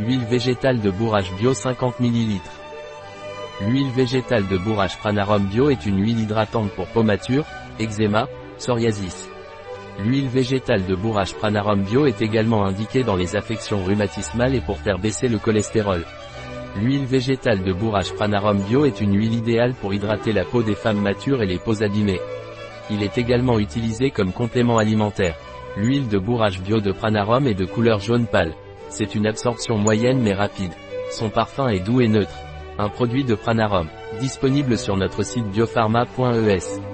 Huile végétale de bourrage bio 50 ml. L'huile végétale de bourrage Pranarum bio est une huile hydratante pour peau mature, eczéma, psoriasis. L'huile végétale de bourrage Pranarum bio est également indiquée dans les affections rhumatismales et pour faire baisser le cholestérol. L'huile végétale de bourrage Pranarum bio est une huile idéale pour hydrater la peau des femmes matures et les peaux abîmées. Il est également utilisé comme complément alimentaire. L'huile de bourrage bio de Pranarum est de couleur jaune pâle. C'est une absorption moyenne mais rapide. Son parfum est doux et neutre. Un produit de Pranarum, disponible sur notre site biopharma.es.